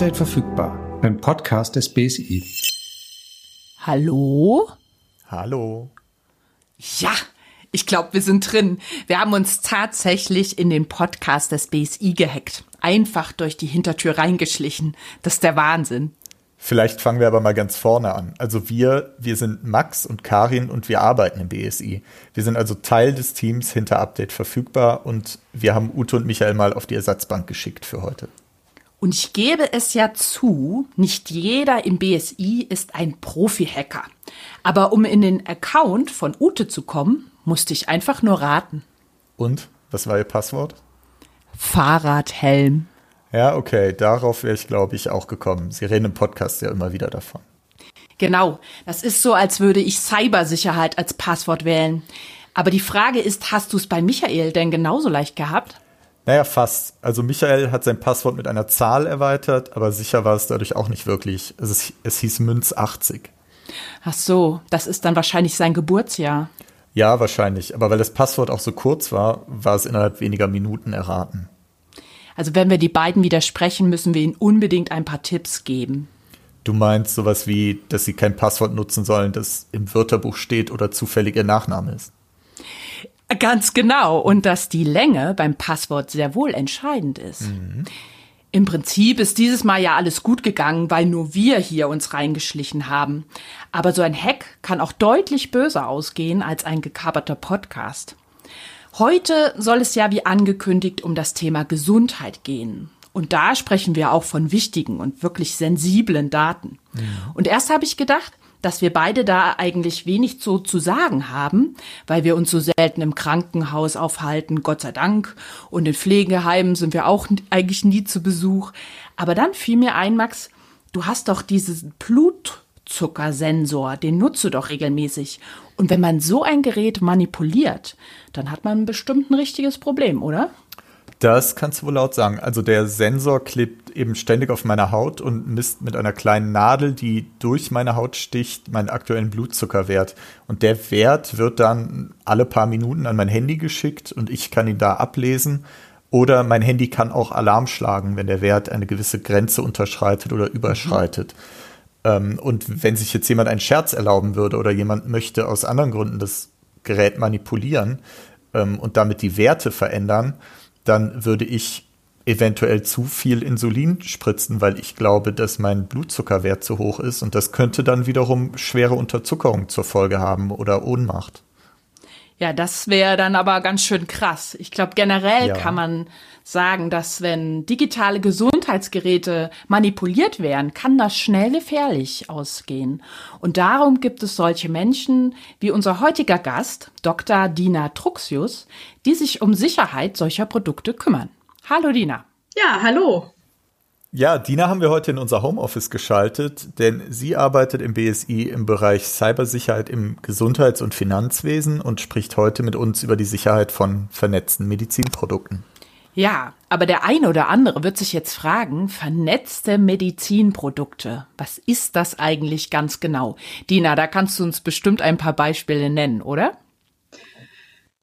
Update verfügbar, ein Podcast des BSI. Hallo? Hallo. Ja, ich glaube, wir sind drin. Wir haben uns tatsächlich in den Podcast des BSI gehackt. Einfach durch die Hintertür reingeschlichen. Das ist der Wahnsinn. Vielleicht fangen wir aber mal ganz vorne an. Also wir, wir sind Max und Karin und wir arbeiten im BSI. Wir sind also Teil des Teams hinter Update verfügbar und wir haben Ute und Michael mal auf die Ersatzbank geschickt für heute. Und ich gebe es ja zu, nicht jeder im BSI ist ein Profi-Hacker. Aber um in den Account von Ute zu kommen, musste ich einfach nur raten. Und? Was war ihr Passwort? Fahrradhelm. Ja, okay, darauf wäre ich, glaube ich, auch gekommen. Sie reden im Podcast ja immer wieder davon. Genau, das ist so, als würde ich Cybersicherheit als Passwort wählen. Aber die Frage ist, hast du es bei Michael denn genauso leicht gehabt? Naja, fast. Also Michael hat sein Passwort mit einer Zahl erweitert, aber sicher war es dadurch auch nicht wirklich. Es, es hieß Münz 80. Ach so, das ist dann wahrscheinlich sein Geburtsjahr. Ja, wahrscheinlich. Aber weil das Passwort auch so kurz war, war es innerhalb weniger Minuten erraten. Also wenn wir die beiden widersprechen, müssen wir ihnen unbedingt ein paar Tipps geben. Du meinst sowas wie, dass sie kein Passwort nutzen sollen, das im Wörterbuch steht oder zufällig ihr Nachname ist. Ganz genau. Und dass die Länge beim Passwort sehr wohl entscheidend ist. Mhm. Im Prinzip ist dieses Mal ja alles gut gegangen, weil nur wir hier uns reingeschlichen haben. Aber so ein Hack kann auch deutlich böser ausgehen als ein gekaperter Podcast. Heute soll es ja wie angekündigt um das Thema Gesundheit gehen. Und da sprechen wir auch von wichtigen und wirklich sensiblen Daten. Ja. Und erst habe ich gedacht, dass wir beide da eigentlich wenig so zu sagen haben, weil wir uns so selten im Krankenhaus aufhalten, Gott sei Dank. Und in Pflegeheimen sind wir auch eigentlich nie zu Besuch. Aber dann fiel mir ein, Max, du hast doch diesen Blutzuckersensor, den nutzt du doch regelmäßig. Und wenn man so ein Gerät manipuliert, dann hat man bestimmt ein richtiges Problem, oder? Das kannst du wohl laut sagen. Also der Sensor klebt eben ständig auf meiner Haut und misst mit einer kleinen Nadel, die durch meine Haut sticht, meinen aktuellen Blutzuckerwert. Und der Wert wird dann alle paar Minuten an mein Handy geschickt und ich kann ihn da ablesen. Oder mein Handy kann auch Alarm schlagen, wenn der Wert eine gewisse Grenze unterschreitet oder überschreitet. Mhm. und wenn sich jetzt jemand einen Scherz erlauben würde oder jemand möchte aus anderen Gründen das Gerät manipulieren ähm, und damit die Werte verändern, dann würde ich eventuell zu viel Insulin spritzen, weil ich glaube, dass mein Blutzuckerwert zu hoch ist und das könnte dann wiederum schwere Unterzuckerung zur Folge haben oder Ohnmacht. Ja, das wäre dann aber ganz schön krass. Ich glaube, generell ja. kann man sagen, dass wenn digitale Gesundheitsgeräte manipuliert werden, kann das schnell gefährlich ausgehen. Und darum gibt es solche Menschen wie unser heutiger Gast, Dr. Dina Truxius, die sich um Sicherheit solcher Produkte kümmern. Hallo Dina. Ja, hallo. Ja, Dina haben wir heute in unser Homeoffice geschaltet, denn sie arbeitet im BSI im Bereich Cybersicherheit im Gesundheits- und Finanzwesen und spricht heute mit uns über die Sicherheit von vernetzten Medizinprodukten. Ja, aber der eine oder andere wird sich jetzt fragen, vernetzte Medizinprodukte, was ist das eigentlich ganz genau? Dina, da kannst du uns bestimmt ein paar Beispiele nennen, oder?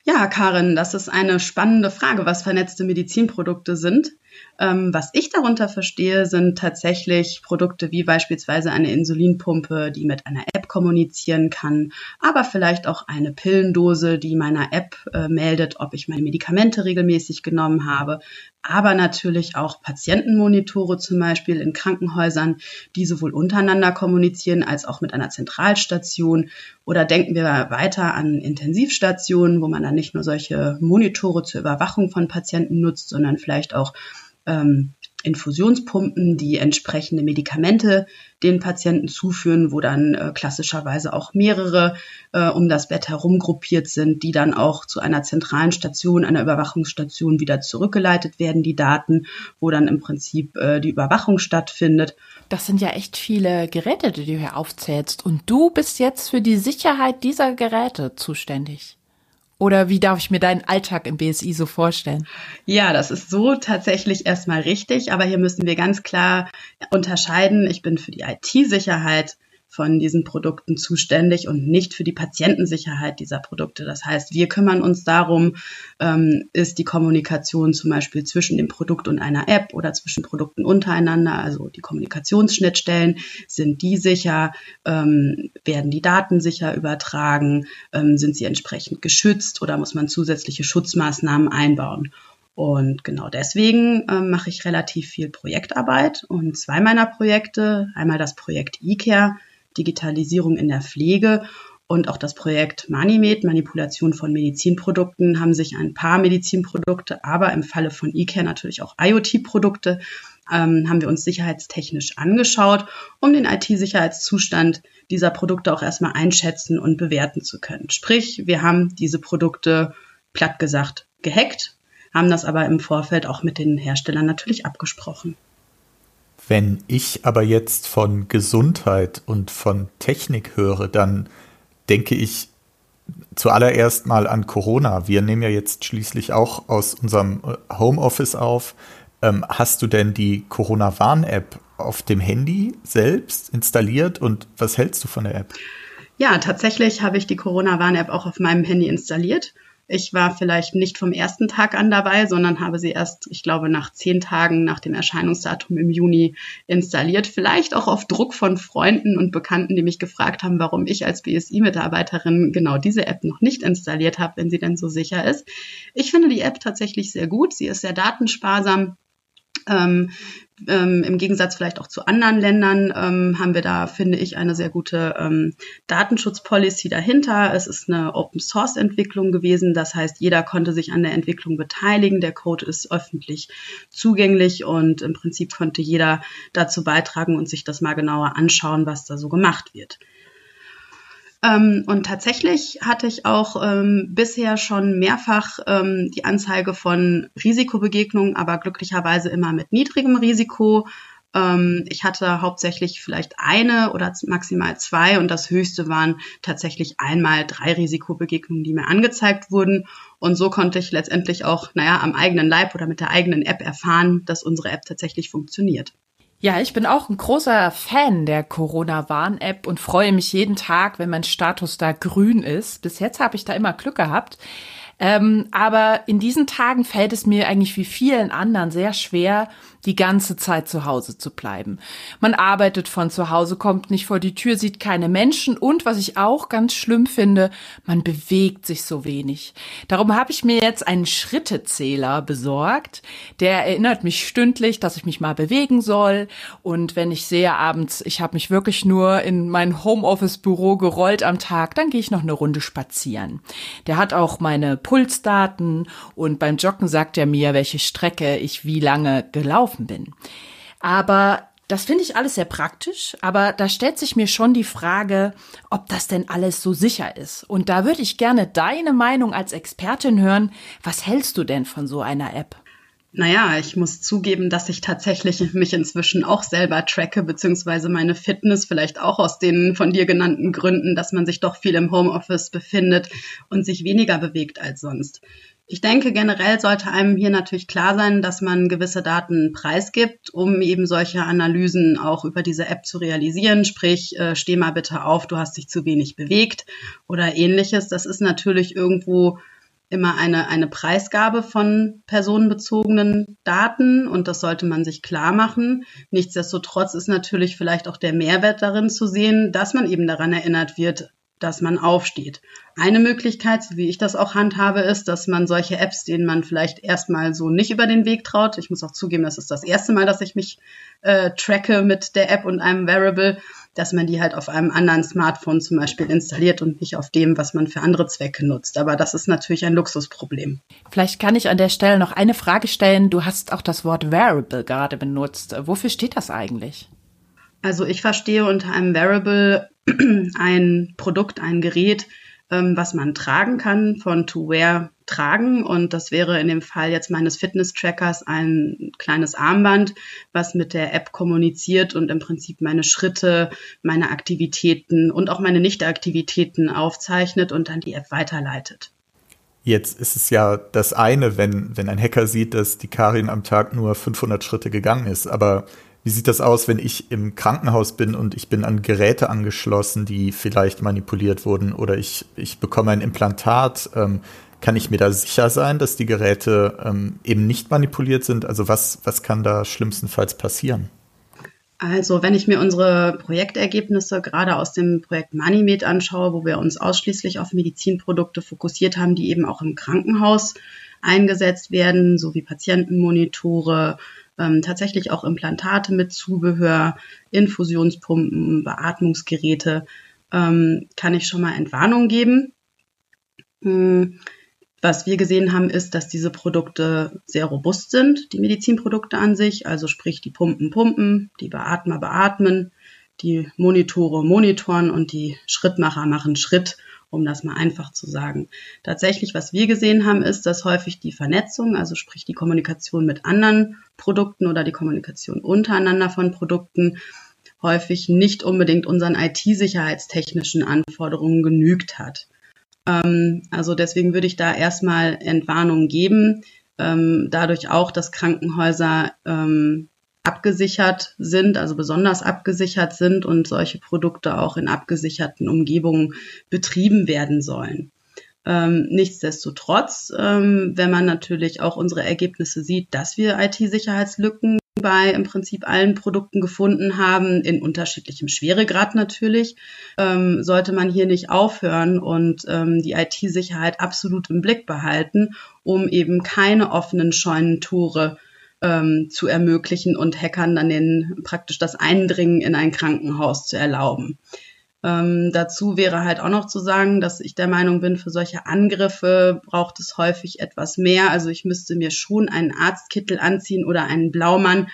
Ja, Karin, das ist eine spannende Frage, was vernetzte Medizinprodukte sind. Ähm, was ich darunter verstehe, sind tatsächlich Produkte wie beispielsweise eine Insulinpumpe, die mit einer App kommunizieren kann, aber vielleicht auch eine Pillendose, die meiner App äh, meldet, ob ich meine Medikamente regelmäßig genommen habe, aber natürlich auch Patientenmonitore zum Beispiel in Krankenhäusern, die sowohl untereinander kommunizieren als auch mit einer Zentralstation. Oder denken wir weiter an Intensivstationen, wo man dann nicht nur solche Monitore zur Überwachung von Patienten nutzt, sondern vielleicht auch ähm, Infusionspumpen, die entsprechende Medikamente den Patienten zuführen, wo dann äh, klassischerweise auch mehrere äh, um das Bett herum gruppiert sind, die dann auch zu einer zentralen Station, einer Überwachungsstation wieder zurückgeleitet werden, die Daten, wo dann im Prinzip äh, die Überwachung stattfindet. Das sind ja echt viele Geräte, die du hier aufzählst. Und du bist jetzt für die Sicherheit dieser Geräte zuständig. Oder wie darf ich mir deinen Alltag im BSI so vorstellen? Ja, das ist so tatsächlich erstmal richtig, aber hier müssen wir ganz klar unterscheiden. Ich bin für die IT-Sicherheit von diesen Produkten zuständig und nicht für die Patientensicherheit dieser Produkte. Das heißt, wir kümmern uns darum, ähm, ist die Kommunikation zum Beispiel zwischen dem Produkt und einer App oder zwischen Produkten untereinander, also die Kommunikationsschnittstellen, sind die sicher, ähm, werden die Daten sicher übertragen, ähm, sind sie entsprechend geschützt oder muss man zusätzliche Schutzmaßnahmen einbauen. Und genau deswegen äh, mache ich relativ viel Projektarbeit und zwei meiner Projekte, einmal das Projekt eCare, Digitalisierung in der Pflege und auch das Projekt Manimed, Manipulation von Medizinprodukten, haben sich ein paar Medizinprodukte, aber im Falle von eCare natürlich auch IoT-Produkte, ähm, haben wir uns sicherheitstechnisch angeschaut, um den IT-Sicherheitszustand dieser Produkte auch erstmal einschätzen und bewerten zu können. Sprich, wir haben diese Produkte platt gesagt gehackt haben das aber im Vorfeld auch mit den Herstellern natürlich abgesprochen. Wenn ich aber jetzt von Gesundheit und von Technik höre, dann denke ich zuallererst mal an Corona. Wir nehmen ja jetzt schließlich auch aus unserem äh, Homeoffice auf. Ähm, hast du denn die Corona-Warn-App auf dem Handy selbst installiert und was hältst du von der App? Ja, tatsächlich habe ich die Corona-Warn-App auch auf meinem Handy installiert ich war vielleicht nicht vom ersten Tag an dabei, sondern habe sie erst, ich glaube, nach zehn Tagen nach dem Erscheinungsdatum im Juni installiert. Vielleicht auch auf Druck von Freunden und Bekannten, die mich gefragt haben, warum ich als BSI-Mitarbeiterin genau diese App noch nicht installiert habe, wenn sie denn so sicher ist. Ich finde die App tatsächlich sehr gut. Sie ist sehr datensparsam. Ähm, ähm, Im Gegensatz vielleicht auch zu anderen Ländern ähm, haben wir da, finde ich, eine sehr gute ähm, Datenschutzpolicy dahinter. Es ist eine Open-Source-Entwicklung gewesen. Das heißt, jeder konnte sich an der Entwicklung beteiligen. Der Code ist öffentlich zugänglich und im Prinzip konnte jeder dazu beitragen und sich das mal genauer anschauen, was da so gemacht wird. Ähm, und tatsächlich hatte ich auch ähm, bisher schon mehrfach ähm, die Anzeige von Risikobegegnungen, aber glücklicherweise immer mit niedrigem Risiko. Ähm, ich hatte hauptsächlich vielleicht eine oder maximal zwei und das höchste waren tatsächlich einmal drei Risikobegegnungen, die mir angezeigt wurden. Und so konnte ich letztendlich auch, naja, am eigenen Leib oder mit der eigenen App erfahren, dass unsere App tatsächlich funktioniert. Ja, ich bin auch ein großer Fan der Corona-Warn-App und freue mich jeden Tag, wenn mein Status da grün ist. Bis jetzt habe ich da immer Glück gehabt. Ähm, aber in diesen Tagen fällt es mir eigentlich wie vielen anderen sehr schwer, die ganze Zeit zu Hause zu bleiben. Man arbeitet von zu Hause, kommt nicht vor die Tür, sieht keine Menschen und was ich auch ganz schlimm finde, man bewegt sich so wenig. Darum habe ich mir jetzt einen Schrittezähler besorgt, der erinnert mich stündlich, dass ich mich mal bewegen soll und wenn ich sehe abends, ich habe mich wirklich nur in mein Homeoffice Büro gerollt am Tag, dann gehe ich noch eine Runde spazieren. Der hat auch meine Pulsdaten und beim Joggen sagt er mir, welche Strecke ich wie lange gelaufen bin. Aber das finde ich alles sehr praktisch, aber da stellt sich mir schon die Frage, ob das denn alles so sicher ist. Und da würde ich gerne deine Meinung als Expertin hören. Was hältst du denn von so einer App? Naja, ich muss zugeben, dass ich tatsächlich mich inzwischen auch selber tracke, beziehungsweise meine Fitness, vielleicht auch aus den von dir genannten Gründen, dass man sich doch viel im Homeoffice befindet und sich weniger bewegt als sonst. Ich denke, generell sollte einem hier natürlich klar sein, dass man gewisse Daten preisgibt, um eben solche Analysen auch über diese App zu realisieren. Sprich, äh, steh mal bitte auf, du hast dich zu wenig bewegt oder ähnliches. Das ist natürlich irgendwo immer eine, eine Preisgabe von personenbezogenen Daten und das sollte man sich klar machen. Nichtsdestotrotz ist natürlich vielleicht auch der Mehrwert darin zu sehen, dass man eben daran erinnert wird, dass man aufsteht. Eine Möglichkeit, so wie ich das auch handhabe, ist, dass man solche Apps, denen man vielleicht erstmal so nicht über den Weg traut, ich muss auch zugeben, das ist das erste Mal, dass ich mich äh, tracke mit der App und einem Variable, dass man die halt auf einem anderen Smartphone zum Beispiel installiert und nicht auf dem, was man für andere Zwecke nutzt. Aber das ist natürlich ein Luxusproblem. Vielleicht kann ich an der Stelle noch eine Frage stellen. Du hast auch das Wort Variable gerade benutzt. Wofür steht das eigentlich? Also ich verstehe unter einem Variable ein Produkt, ein Gerät, ähm, was man tragen kann, von To Wear tragen. Und das wäre in dem Fall jetzt meines Fitness-Trackers ein kleines Armband, was mit der App kommuniziert und im Prinzip meine Schritte, meine Aktivitäten und auch meine Nicht-Aktivitäten aufzeichnet und dann die App weiterleitet. Jetzt ist es ja das eine, wenn, wenn ein Hacker sieht, dass die Karin am Tag nur 500 Schritte gegangen ist. Aber Wie sieht das aus, wenn ich im Krankenhaus bin und ich bin an Geräte angeschlossen, die vielleicht manipuliert wurden oder ich, ich bekomme ein Implantat? Ähm, kann ich mir da sicher sein, dass die Geräte ähm, eben nicht manipuliert sind? Also was, was kann da schlimmstenfalls passieren? Also wenn ich mir unsere Projektergebnisse gerade aus dem Projekt MoneyMed anschaue, wo wir uns ausschließlich auf Medizinprodukte fokussiert haben, die eben auch im Krankenhaus eingesetzt werden, sowie Patientenmonitore, ähm, tatsächlich auch Implantate mit Zubehör, Infusionspumpen, Beatmungsgeräte, ähm, kann ich schon mal Entwarnung geben. Hm, was wir gesehen haben, ist, dass diese Produkte sehr robust sind, die Medizinprodukte an sich, also sprich die Pumpen pumpen, die Beatmer beatmen, die Monitore monitoren und die Schrittmacher machen Schritt, um das mal einfach zu sagen. Tatsächlich, was wir gesehen haben, ist, dass häufig die Vernetzung, also sprich die Kommunikation mit anderen Produkten oder die Kommunikation untereinander von Produkten, häufig nicht unbedingt unseren IT-sicherheitstechnischen Anforderungen genügt hat. Ähm, also deswegen würde ich da erstmal Entwarnung geben. Ähm, dadurch auch, dass Krankenhäuser ähm, abgesichert sind, also besonders abgesichert sind und solche Produkte auch in abgesicherten Umgebungen betrieben werden sollen. Ähm, nichtsdestotrotz, ähm, wenn man natürlich auch unsere Ergebnisse sieht, dass wir IT-Sicherheitslücken bei im Prinzip allen Produkten gefunden haben, in unterschiedlichem Schweregrad natürlich, ähm, sollte man hier nicht aufhören und ähm, die IT-Sicherheit absolut im Blick behalten, um eben keine offenen Scheunentore ähm, zu ermöglichen und Hackern dann den, praktisch das Eindringen in ein Krankenhaus zu erlauben. Ähm, dazu wäre halt auch noch zu sagen, dass ich der Meinung bin, für solche Angriffe braucht es häufig etwas mehr. Also ich müsste mir schon einen Arztkittel anziehen oder einen Blaumann,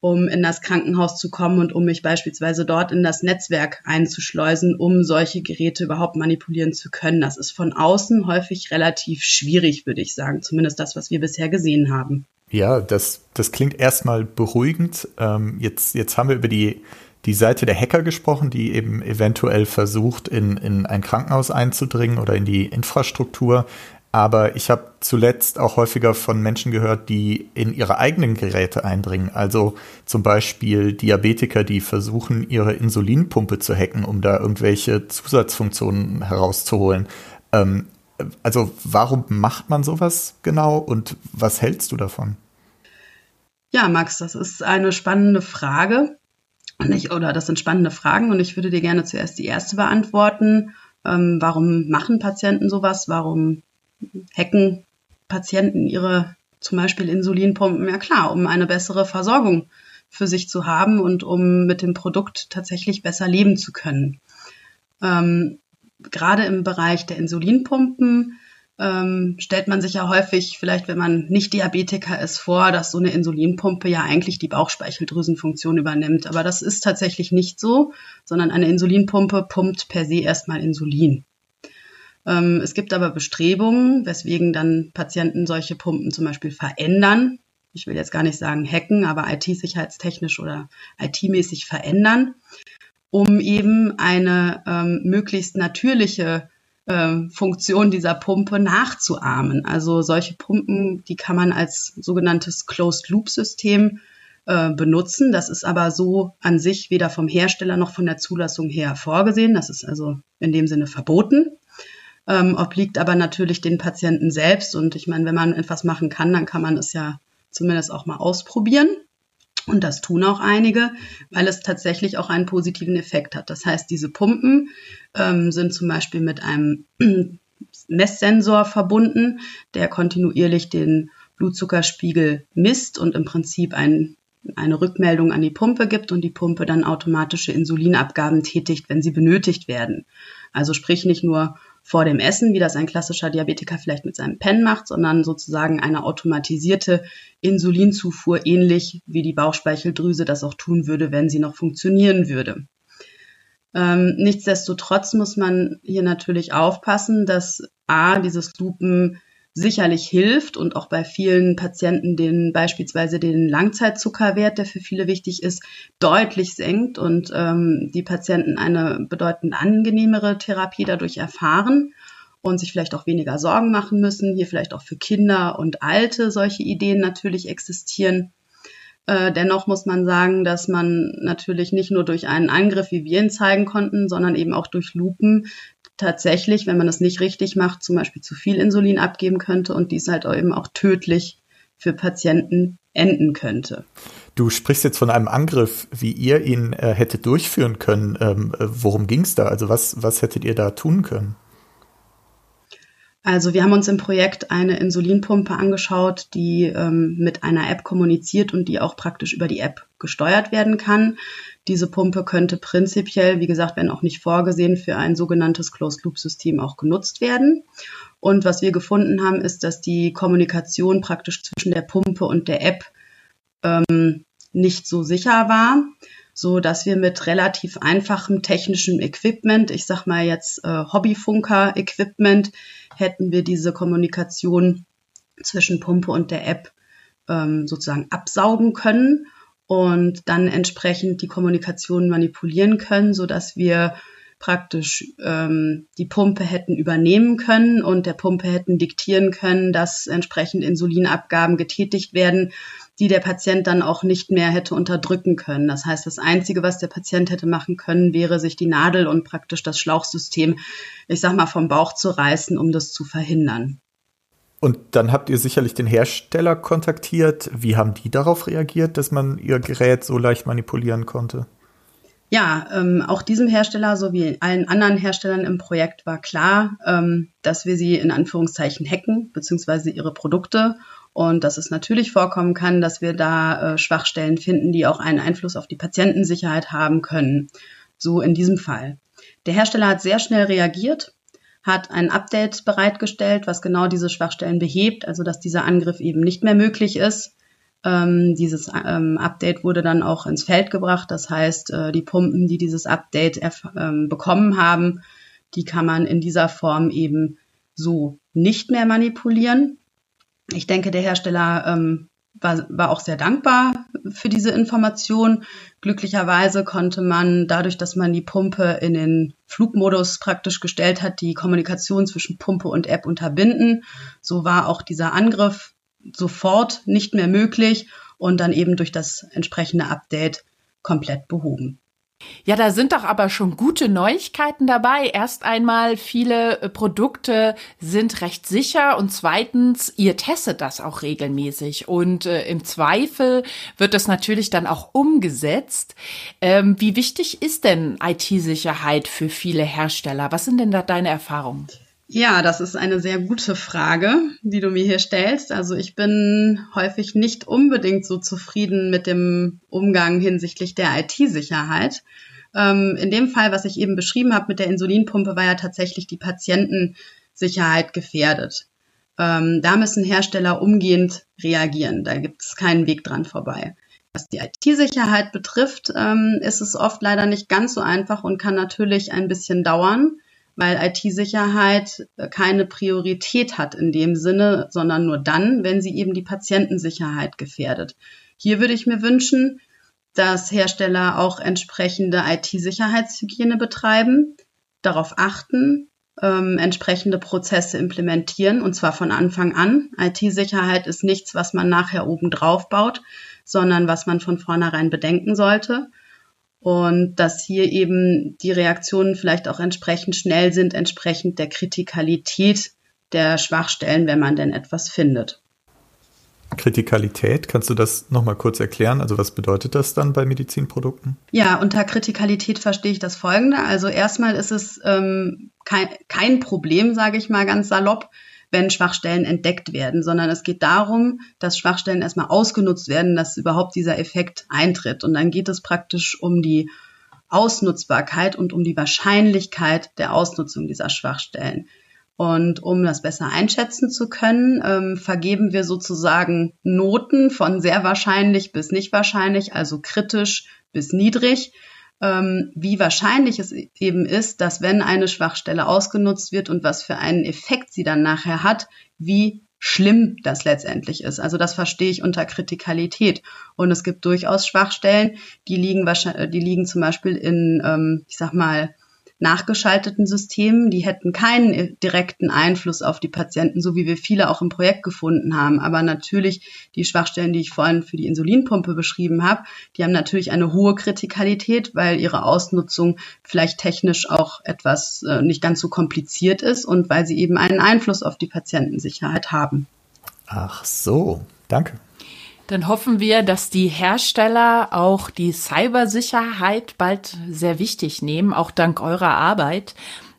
um in das Krankenhaus zu kommen und um mich beispielsweise dort in das Netzwerk einzuschleusen, um solche Geräte überhaupt manipulieren zu können. Das ist von außen häufig relativ schwierig, würde ich sagen. Zumindest das, was wir bisher gesehen haben. Ja, das, das klingt erstmal beruhigend. Ähm, jetzt, jetzt haben wir über die die Seite der Hacker gesprochen, die eben eventuell versucht, in, in ein Krankenhaus einzudringen oder in die Infrastruktur. Aber ich habe zuletzt auch häufiger von Menschen gehört, die in ihre eigenen Geräte eindringen. Also zum Beispiel Diabetiker, die versuchen, ihre Insulinpumpe zu hacken, um da irgendwelche Zusatzfunktionen herauszuholen. Ähm, also warum macht man sowas genau und was hältst du davon? Ja, Max, das ist eine spannende Frage. Ich, oder das sind spannende Fragen und ich würde dir gerne zuerst die erste beantworten. Ähm, warum machen Patienten sowas? Warum hacken Patienten ihre zum Beispiel Insulinpumpen? Ja klar, um eine bessere Versorgung für sich zu haben und um mit dem Produkt tatsächlich besser leben zu können. Ähm, gerade im Bereich der Insulinpumpen ähm, stellt man sich ja häufig, vielleicht wenn man nicht Diabetiker ist, vor, dass so eine Insulinpumpe ja eigentlich die Bauchspeicheldrüsenfunktion übernimmt. Aber das ist tatsächlich nicht so, sondern eine Insulinpumpe pumpt per se erstmal Insulin. Ähm, es gibt aber Bestrebungen, weswegen dann Patienten solche Pumpen zum Beispiel verändern. Ich will jetzt gar nicht sagen hacken, aber IT-sicherheitstechnisch oder IT-mäßig verändern, um eben eine ähm, möglichst natürliche äh, Funktion dieser Pumpe nachzuahmen. Also solche Pumpen, die kann man als sogenanntes Closed-Loop-System äh, benutzen. Das ist aber so an sich weder vom Hersteller noch von der Zulassung her vorgesehen. Das ist also in dem Sinne verboten. Ähm, obliegt aber natürlich den Patienten selbst. Und ich meine, wenn man etwas machen kann, dann kann man es ja zumindest auch mal ausprobieren. Und das tun auch einige, weil es tatsächlich auch einen positiven Effekt hat. Das heißt, diese Pumpen ähm, sind zum Beispiel mit einem Messsensor verbunden, der kontinuierlich den Blutzuckerspiegel misst und im Prinzip ein, eine Rückmeldung an die Pumpe gibt und die Pumpe dann automatische Insulinabgaben tätigt, wenn sie benötigt werden. Also sprich nicht nur vor dem Essen, wie das ein klassischer Diabetiker vielleicht mit seinem Pen macht, sondern sozusagen eine automatisierte Insulinzufuhr, ähnlich wie die Bauchspeicheldrüse das auch tun würde, wenn sie noch funktionieren würde. Ähm, nichtsdestotrotz muss man hier natürlich aufpassen, dass A, dieses Lupen sicherlich hilft und auch bei vielen Patienten den beispielsweise den Langzeitzuckerwert, der für viele wichtig ist, deutlich senkt und ähm, die Patienten eine bedeutend angenehmere Therapie dadurch erfahren und sich vielleicht auch weniger Sorgen machen müssen. Hier vielleicht auch für Kinder und Alte solche Ideen natürlich existieren. Äh, dennoch muss man sagen, dass man natürlich nicht nur durch einen Angriff, wie wir ihn zeigen konnten, sondern eben auch durch Lupen tatsächlich, wenn man es nicht richtig macht, zum Beispiel zu viel Insulin abgeben könnte und dies halt eben auch tödlich für Patienten enden könnte. Du sprichst jetzt von einem Angriff, wie ihr ihn äh, hättet durchführen können. Ähm, äh, worum ging es da? Also was, was hättet ihr da tun können? Also wir haben uns im Projekt eine Insulinpumpe angeschaut, die ähm, mit einer App kommuniziert und die auch praktisch über die App gesteuert werden kann. Diese Pumpe könnte prinzipiell, wie gesagt, wenn auch nicht vorgesehen, für ein sogenanntes Closed-Loop-System auch genutzt werden. Und was wir gefunden haben, ist, dass die Kommunikation praktisch zwischen der Pumpe und der App ähm, nicht so sicher war, so dass wir mit relativ einfachem technischem Equipment, ich sag mal jetzt äh, Hobbyfunker-Equipment, hätten wir diese Kommunikation zwischen Pumpe und der App ähm, sozusagen absaugen können und dann entsprechend die Kommunikation manipulieren können, so dass wir praktisch ähm, die Pumpe hätten übernehmen können und der Pumpe hätten diktieren können, dass entsprechend Insulinabgaben getätigt werden, die der Patient dann auch nicht mehr hätte unterdrücken können. Das heißt, das Einzige, was der Patient hätte machen können, wäre, sich die Nadel und praktisch das Schlauchsystem, ich sag mal, vom Bauch zu reißen, um das zu verhindern. Und dann habt ihr sicherlich den Hersteller kontaktiert. Wie haben die darauf reagiert, dass man ihr Gerät so leicht manipulieren konnte? Ja, ähm, auch diesem Hersteller sowie allen anderen Herstellern im Projekt war klar, ähm, dass wir sie in Anführungszeichen hacken, beziehungsweise ihre Produkte und dass es natürlich vorkommen kann, dass wir da äh, Schwachstellen finden, die auch einen Einfluss auf die Patientensicherheit haben können. So in diesem Fall. Der Hersteller hat sehr schnell reagiert, hat ein Update bereitgestellt, was genau diese Schwachstellen behebt, also dass dieser Angriff eben nicht mehr möglich ist. Ähm, dieses ähm, Update wurde dann auch ins Feld gebracht. Das heißt, äh, die Pumpen, die dieses Update ähm, bekommen haben, die kann man in dieser Form eben so nicht mehr manipulieren. Ich denke, der Hersteller ähm, war, war auch sehr dankbar für diese Information. Glücklicherweise konnte man dadurch, dass man die Pumpe in den Flugmodus praktisch gestellt hat, die Kommunikation zwischen Pumpe und App unterbinden. So war auch dieser Angriff sofort nicht mehr möglich und dann eben durch das entsprechende Update komplett behoben. Ja, da sind doch aber schon gute Neuigkeiten dabei. Erst einmal, viele äh, Produkte sind recht sicher und zweitens, ihr testet das auch regelmäßig und äh, im Zweifel wird das natürlich dann auch umgesetzt. Ähm, wie wichtig ist denn IT-Sicherheit für viele Hersteller? Was sind denn da deine Erfahrungen? Ja, das ist eine sehr gute Frage, die du mir hier stellst. Also ich bin häufig nicht unbedingt so zufrieden mit dem Umgang hinsichtlich der IT-Sicherheit. Ähm, in dem Fall, was ich eben beschrieben habe mit der Insulinpumpe, war ja tatsächlich die Patientensicherheit gefährdet. Ähm, da müssen Hersteller umgehend reagieren. Da gibt es keinen Weg dran vorbei. Was die IT-Sicherheit betrifft, ähm, ist es oft leider nicht ganz so einfach und kann natürlich ein bisschen dauern weil IT-Sicherheit keine Priorität hat in dem Sinne, sondern nur dann, wenn sie eben die Patientensicherheit gefährdet. Hier würde ich mir wünschen, dass Hersteller auch entsprechende IT-Sicherheitshygiene betreiben, darauf achten, ähm, entsprechende Prozesse implementieren und zwar von Anfang an. IT-Sicherheit ist nichts, was man nachher oben drauf baut, sondern was man von vornherein bedenken sollte und dass hier eben die Reaktionen vielleicht auch entsprechend schnell sind, entsprechend der Kritikalität der Schwachstellen, wenn man denn etwas findet. Kritikalität, kannst du das nochmal kurz erklären? Also was bedeutet das dann bei Medizinprodukten? Ja, unter Kritikalität verstehe ich das Folgende. Also erstmal ist es ähm, kein, kein Problem, sage ich mal ganz salopp, wenn Schwachstellen entdeckt werden, sondern es geht darum, dass Schwachstellen erstmal ausgenutzt werden, dass überhaupt dieser Effekt eintritt. Und dann geht es praktisch um die Ausnutzbarkeit und um die Wahrscheinlichkeit der Ausnutzung dieser Schwachstellen. Und um das besser einschätzen zu können, ähm, vergeben wir sozusagen Noten von sehr wahrscheinlich bis nicht wahrscheinlich, also kritisch bis niedrig, ähm, wie wahrscheinlich es eben ist, dass wenn eine Schwachstelle ausgenutzt wird und was für einen Effekt sie dann nachher hat, wie schlimm das letztendlich ist. Also das verstehe ich unter Kritikalität. Und es gibt durchaus Schwachstellen, die liegen wahrscheinlich, die liegen zum Beispiel in, ähm, ich sag mal, nachgeschalteten Systemen. Die hätten keinen direkten Einfluss auf die Patienten, so wie wir viele auch im Projekt gefunden haben. Aber natürlich die Schwachstellen, die ich vorhin für die Insulinpumpe beschrieben habe, die haben natürlich eine hohe Kritikalität, weil ihre Ausnutzung vielleicht technisch auch etwas äh, nicht ganz so kompliziert ist und weil sie eben einen Einfluss auf die Patientensicherheit haben. Ach so, danke. Dann hoffen wir, dass die Hersteller auch die Cybersicherheit bald sehr wichtig nehmen, auch dank eurer Arbeit.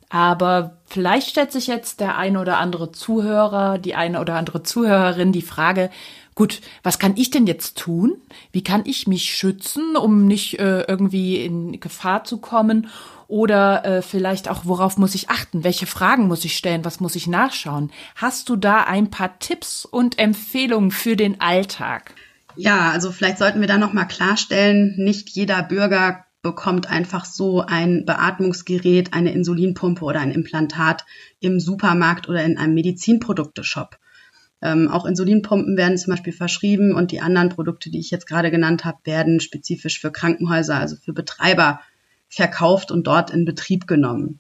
Aber vielleicht stellt sich jetzt der eine oder andere Zuhörer, die eine oder andere Zuhörerin die Frage, gut, was kann ich denn jetzt tun? Wie kann ich mich schützen, um nicht äh, irgendwie in Gefahr zu kommen? Oder äh, vielleicht auch, worauf muss ich achten? Welche Fragen muss ich stellen? Was muss ich nachschauen? Hast du da ein paar Tipps und Empfehlungen für den Alltag? Ja, also vielleicht sollten wir da nochmal klarstellen, nicht jeder Bürger bekommt einfach so ein Beatmungsgerät, eine Insulinpumpe oder ein Implantat im Supermarkt oder in einem Medizinprodukteshop. Ähm, auch Insulinpumpen werden zum Beispiel verschrieben und die anderen Produkte, die ich jetzt gerade genannt habe, werden spezifisch für Krankenhäuser, also für Betreiber verkauft und dort in Betrieb genommen.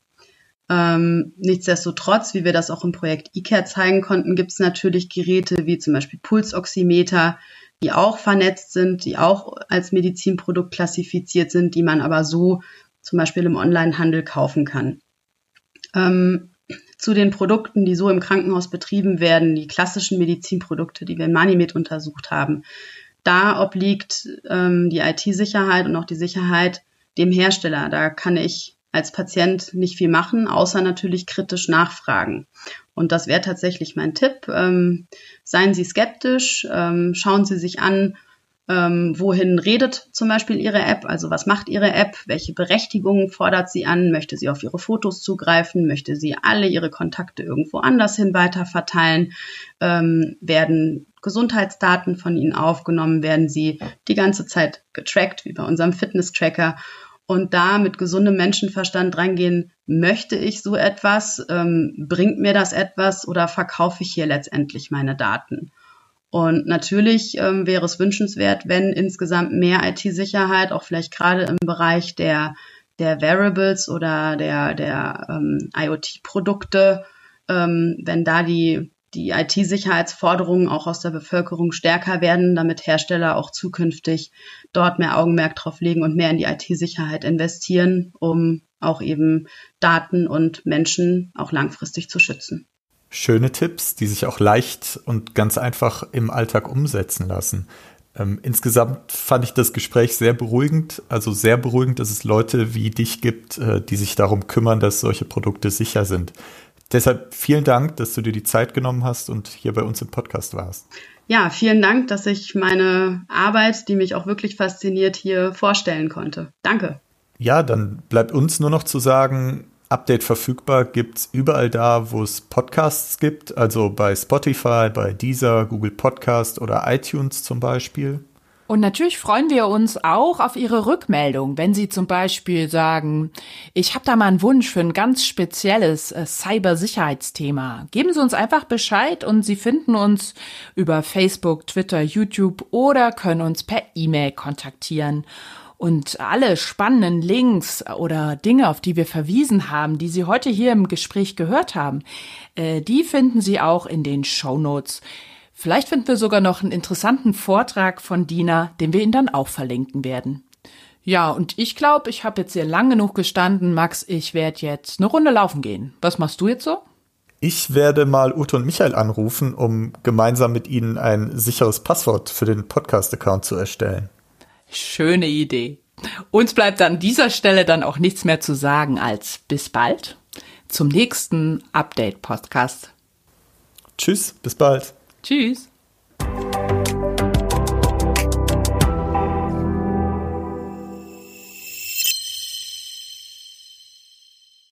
Ähm, nichtsdestotrotz, wie wir das auch im Projekt eCare zeigen konnten, gibt es natürlich Geräte wie zum Beispiel Pulsoximeter, die auch vernetzt sind, die auch als Medizinprodukt klassifiziert sind, die man aber so zum Beispiel im Onlinehandel kaufen kann. Ähm, zu den Produkten, die so im Krankenhaus betrieben werden, die klassischen Medizinprodukte, die wir in Manimed untersucht haben, da obliegt ähm, die IT-Sicherheit und auch die Sicherheit dem Hersteller. Da kann ich als Patient nicht viel machen, außer natürlich kritisch nachfragen. Und das wäre tatsächlich mein Tipp. Ähm, seien Sie skeptisch, ähm, schauen Sie sich an, ähm, wohin redet zum Beispiel Ihre App, also was macht Ihre App, welche Berechtigungen fordert sie an, möchte sie auf Ihre Fotos zugreifen, möchte sie alle Ihre Kontakte irgendwo anders hin weiter verteilen, ähm, werden Gesundheitsdaten von Ihnen aufgenommen, werden sie die ganze Zeit getrackt, wie bei unserem Fitness-Tracker und da mit gesundem Menschenverstand rangehen, möchte ich so etwas, ähm, bringt mir das etwas oder verkaufe ich hier letztendlich meine Daten? Und natürlich ähm, wäre es wünschenswert, wenn insgesamt mehr IT-Sicherheit, auch vielleicht gerade im Bereich der, der Variables oder der, der ähm, IoT-Produkte, ähm, wenn da die die IT-Sicherheitsforderungen auch aus der Bevölkerung stärker werden, damit Hersteller auch zukünftig dort mehr Augenmerk drauf legen und mehr in die IT-Sicherheit investieren, um auch eben Daten und Menschen auch langfristig zu schützen. Schöne Tipps, die sich auch leicht und ganz einfach im Alltag umsetzen lassen. Ähm, insgesamt fand ich das Gespräch sehr beruhigend, also sehr beruhigend, dass es Leute wie dich gibt, äh, die sich darum kümmern, dass solche Produkte sicher sind. Deshalb vielen Dank, dass du dir die Zeit genommen hast und hier bei uns im Podcast warst. Ja, vielen Dank, dass ich meine Arbeit, die mich auch wirklich fasziniert, hier vorstellen konnte. Danke. Ja, dann bleibt uns nur noch zu sagen, Update verfügbar gibt es überall da, wo es Podcasts gibt, also bei Spotify, bei Deezer, Google Podcast oder iTunes zum Beispiel. Und natürlich freuen wir uns auch auf Ihre Rückmeldung, wenn Sie zum Beispiel sagen, ich habe da mal einen Wunsch für ein ganz spezielles äh, Cybersicherheitsthema. Geben Sie uns einfach Bescheid und Sie finden uns über Facebook, Twitter, YouTube oder können uns per E-Mail kontaktieren. Und alle spannenden Links oder Dinge, auf die wir verwiesen haben, die Sie heute hier im Gespräch gehört haben, äh, die finden Sie auch in den Show Notes. Vielleicht finden wir sogar noch einen interessanten Vortrag von Dina, den wir Ihnen dann auch verlinken werden. Ja, und ich glaube, ich habe jetzt sehr lang genug gestanden. Max, ich werde jetzt eine Runde laufen gehen. Was machst du jetzt so? Ich werde mal Ute und Michael anrufen, um gemeinsam mit ihnen ein sicheres Passwort für den Podcast-Account zu erstellen. Schöne Idee. Uns bleibt an dieser Stelle dann auch nichts mehr zu sagen als bis bald zum nächsten Update-Podcast. Tschüss, bis bald. Tschüss.